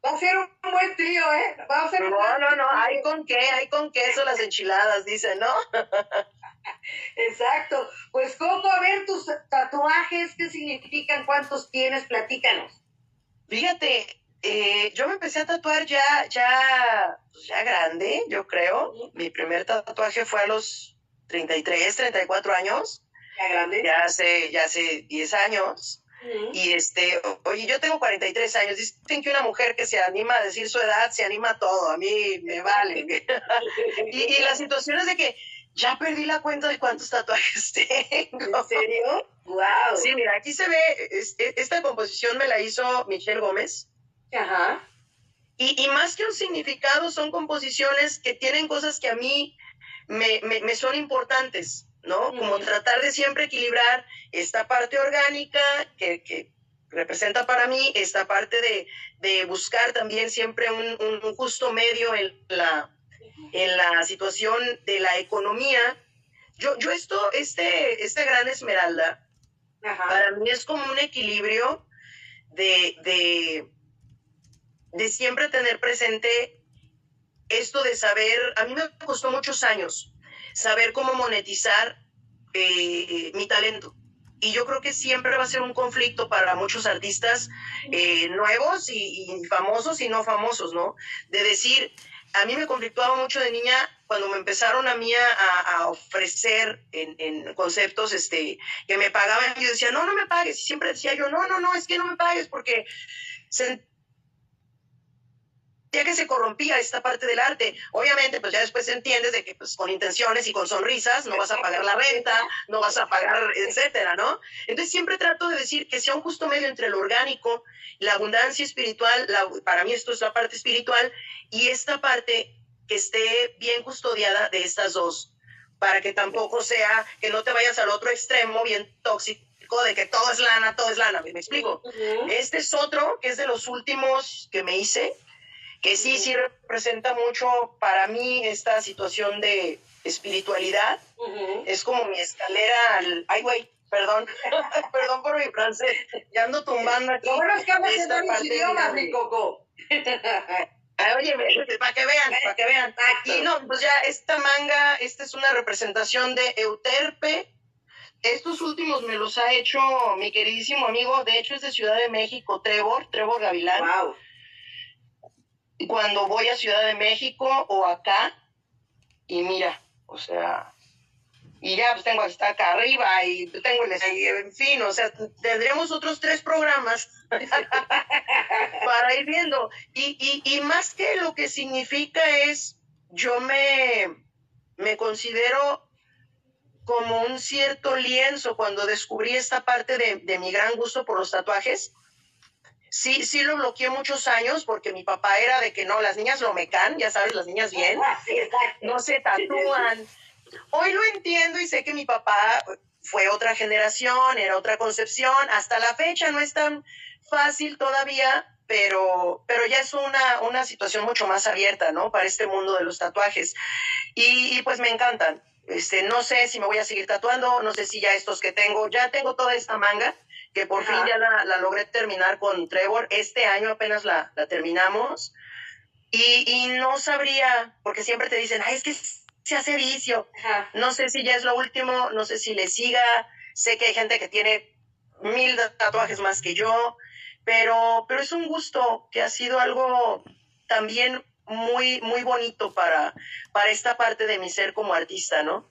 Va a ser un buen trío, ¿eh? Va a ser un No, buen no, no, trío. hay con qué, hay con queso las enchiladas, dicen, ¿no? Exacto. Pues Coco, a ver tus tatuajes, ¿qué significan? ¿Cuántos tienes? Platícanos. Fíjate, eh, yo me empecé a tatuar ya, ya, pues ya grande, yo creo. Mi primer tatuaje fue a los 33, 34 años, ¿Ya grande? ya hace, ya hace 10 años. Y este, oye, yo tengo 43 años. Dicen que una mujer que se anima a decir su edad se anima a todo. A mí me vale. y, y la situación es de que ya perdí la cuenta de cuántos tatuajes tengo. ¿En serio? ¡Wow! Sí, mira, aquí se ve, es- es- esta composición me la hizo Michelle Gómez. Ajá. Y, y más que un significado, son composiciones que tienen cosas que a mí me, me- me son importantes, ¿no? Como tratar de siempre equilibrar esta parte orgánica que, que representa para mí, esta parte de, de buscar también siempre un, un- un justo medio en la, en la situación de la economía. Yo, yo esto, este, esta gran esmeralda, Ajá. para mí es como un equilibrio de, de, de siempre tener presente esto de saber, a mí me costó muchos años saber cómo monetizar eh, mi talento. Y yo creo que siempre va a ser un conflicto para muchos artistas eh, nuevos y, y famosos y no famosos, ¿no? De decir, a mí me conflictuaba mucho de niña cuando me empezaron a mí a, a ofrecer en, en conceptos este, que me pagaban. Yo decía, no, no me pagues. Y siempre decía yo, no, no, no, es que no me pagues porque sentía que se corrompía esta parte del arte. Obviamente, pues ya después entiendes de que pues con intenciones y con sonrisas no vas a pagar la renta, no vas a pagar, etcétera, ¿no? Entonces siempre trato de decir que sea un justo medio entre lo orgánico, la abundancia espiritual, la- para mí esto es la parte espiritual, y esta parte que esté bien custodiada de estas dos, para que tampoco sea que no te vayas al otro extremo bien tóxico de que todo es lana, todo es lana, ¿me explico? Este es otro que es de los últimos que me hice, que sí, sí representa mucho para mí esta situación de espiritualidad. Es como mi escalera al... Ay, güey, perdón, perdón por mi francés, ya ando tumbando aquí. Lo bueno es que hablas en varios idiomas, mi Coco. Ay, oye, para que vean, para que vean. Y no, pues ya esta manga, esta es una representación de Euterpe. Estos últimos me los ha hecho mi queridísimo amigo, de hecho es de Ciudad de México, Trevor, Trevor Gavilán. Wow. Cuando voy a Ciudad de México o acá, y mira, o sea, y ya pues tengo hasta acá arriba y tengo el, en fin, o sea, tendremos otros tres programas para ir viendo. Y, y, y más que lo que significa es, yo me, me considero como un cierto lienzo cuando descubrí esta parte de, de mi gran gusto por los tatuajes. Sí, sí lo bloqueé muchos años porque mi papá era de que no, las niñas lo mecan, ya sabes, las niñas bien, Ah, no se tatúan. Hoy lo entiendo y sé que mi papá fue otra generación, era otra concepción. Hasta la fecha no es tan fácil todavía, pero, pero ya es una, una situación mucho más abierta, ¿no? Para este mundo de los tatuajes. Y, y pues me encantan. Este, no sé si me voy a seguir tatuando, no sé si ya estos que tengo, ya tengo toda esta manga, que por Ajá. fin ya la, la logré terminar con Trevor. Este año apenas la, la terminamos. Y, y no sabría, porque siempre te dicen, ay, es que se hace vicio. Ajá. No sé si ya es lo último, no sé si le siga. Sé que hay gente que tiene mil tatuajes más que yo, pero, pero es un gusto que ha sido algo también muy, muy bonito para, para esta parte de mi ser como artista, ¿no?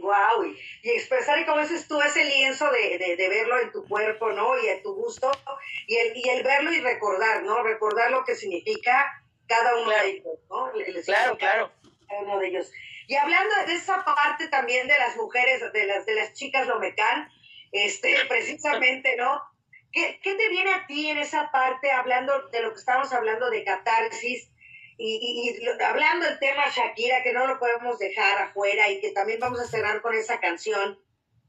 Wow, y, y expresar, y como dices tú, ese lienzo de, de, de verlo en tu cuerpo, ¿no? Y en tu gusto, y el, y el verlo y recordar, ¿no? Recordar lo que significa cada uno Claro. de ellos, ¿no? El- Claro, claro. Cada uno de ellos. Y hablando de esa parte también de las mujeres, de las, de las chicas Lomecán, este, precisamente, ¿no? ¿Qué, ¿Qué te viene a ti en esa parte, hablando de lo que estamos hablando de catarsis? Y, y- y hablando del tema Shakira, que no lo podemos dejar afuera y que también vamos a cerrar con esa canción,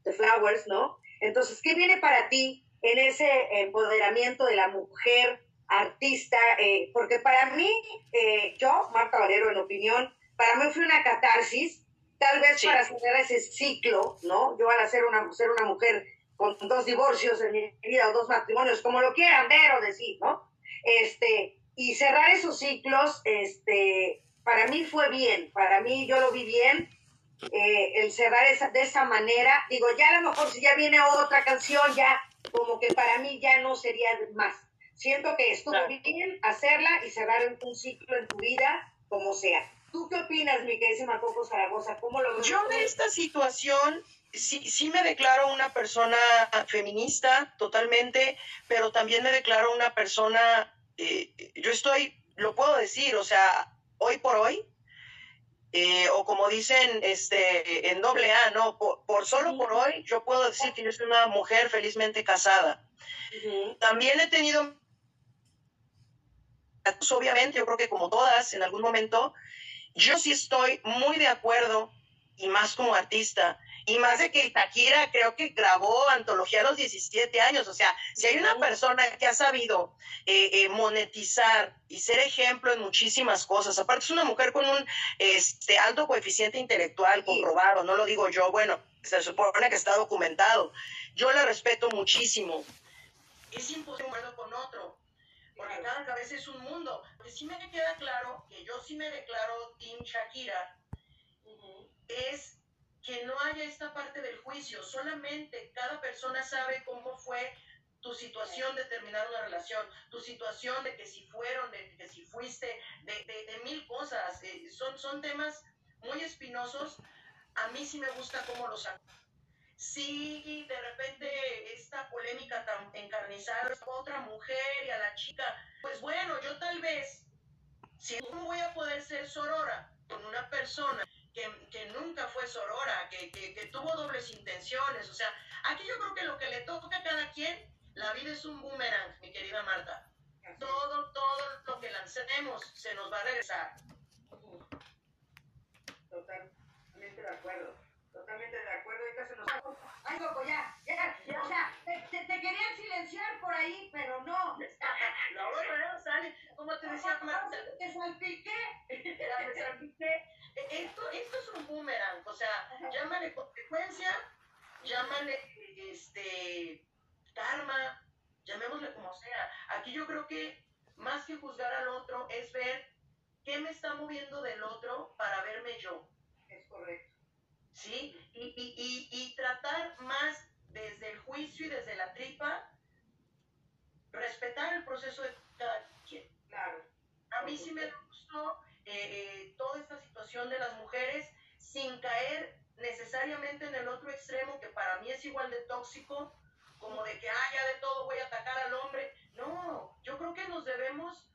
The Flowers, ¿no? Entonces, ¿qué viene para ti en ese empoderamiento de la mujer artista, eh, porque para mí, eh, yo, Marta Valero, en opinión, para mí fue una catarsis, tal vez para cerrar ese ciclo, ¿no? Yo al ser una, ser una mujer con dos divorcios en mi vida o dos matrimonios, como lo quieran ver o decir, ¿no? Este, y cerrar esos ciclos, este, para mí fue bien, para mí yo lo vi bien, eh, el cerrar esa, de esa manera, digo, ya a lo mejor si ya viene otra canción, ya como que para mí ya no sería más. Siento que estuvo bien hacerla y cerrar un ciclo en tu vida, como sea. ¿Tú qué opinas, mi queridísima Coco Zaragoza? ¿Cómo lo ves? Yo de esta situación sí, sí me declaro una persona feminista totalmente, pero también me declaro una persona, eh, yo estoy, lo puedo decir, o sea, hoy por hoy, eh, o como dicen este, en doble A, ¿no? Por, solo por hoy, yo puedo decir que yo soy una mujer felizmente casada. También he tenido, obviamente, yo creo que como todas, en algún momento, yo sí estoy muy de acuerdo, y más como artista, y más de que Shakira creo que grabó antología a los 17 años. O sea, si hay una persona que ha sabido eh, eh, monetizar y ser ejemplo en muchísimas cosas, aparte es una mujer con un este, alto coeficiente intelectual comprobado, no lo digo yo, bueno, se supone que está documentado. Yo la respeto muchísimo. Es imposible con otro, porque cada cabeza es un mundo. Porque sí me queda claro que yo sí me declaro Team Shakira, es que no haya esta parte del juicio, solamente cada persona sabe cómo fue tu situación de terminar una relación, tu situación de que si fueron, de que si fuiste, de, mil cosas. Eh, son, son temas muy espinosos. A mí sí me gusta cómo los Si de repente esta polémica tan encarnizada a otra mujer y a la chica, pues bueno, yo tal vez, si no voy a poder ser sorora con una persona que, nunca fue sorora, que, que, tuvo dobles intenciones. O sea, aquí yo creo que lo que le toca a cada quien, la vida es un boomerang, mi querida Marta. Todo, todo lo que lancemos se nos va a regresar. Totalmente de acuerdo. Totalmente de acuerdo. Ahorita se nos... Ay, loco, ya, ya, ya. Te, querían silenciar por ahí, pero no. no, bueno, sale. Como te decía. Te salpiqué. Te salpiqué esto, esto es un boomerang, o sea, llámale consecuencia, llámale este karma, llamémosle como sea. Aquí yo creo que más que juzgar al otro es ver qué me está moviendo del otro para verme yo. Es correcto. ¿Sí? Y, y, y, tratar más desde el juicio y desde la tripa, respetar el proceso de cada quien. Claro. A mí sí me gustó eh, toda esta situación de las mujeres sin caer necesariamente en el otro extremo que para mí es igual de tóxico, como de que, ah, ya de todo voy a atacar al hombre. No, yo creo que nos debemos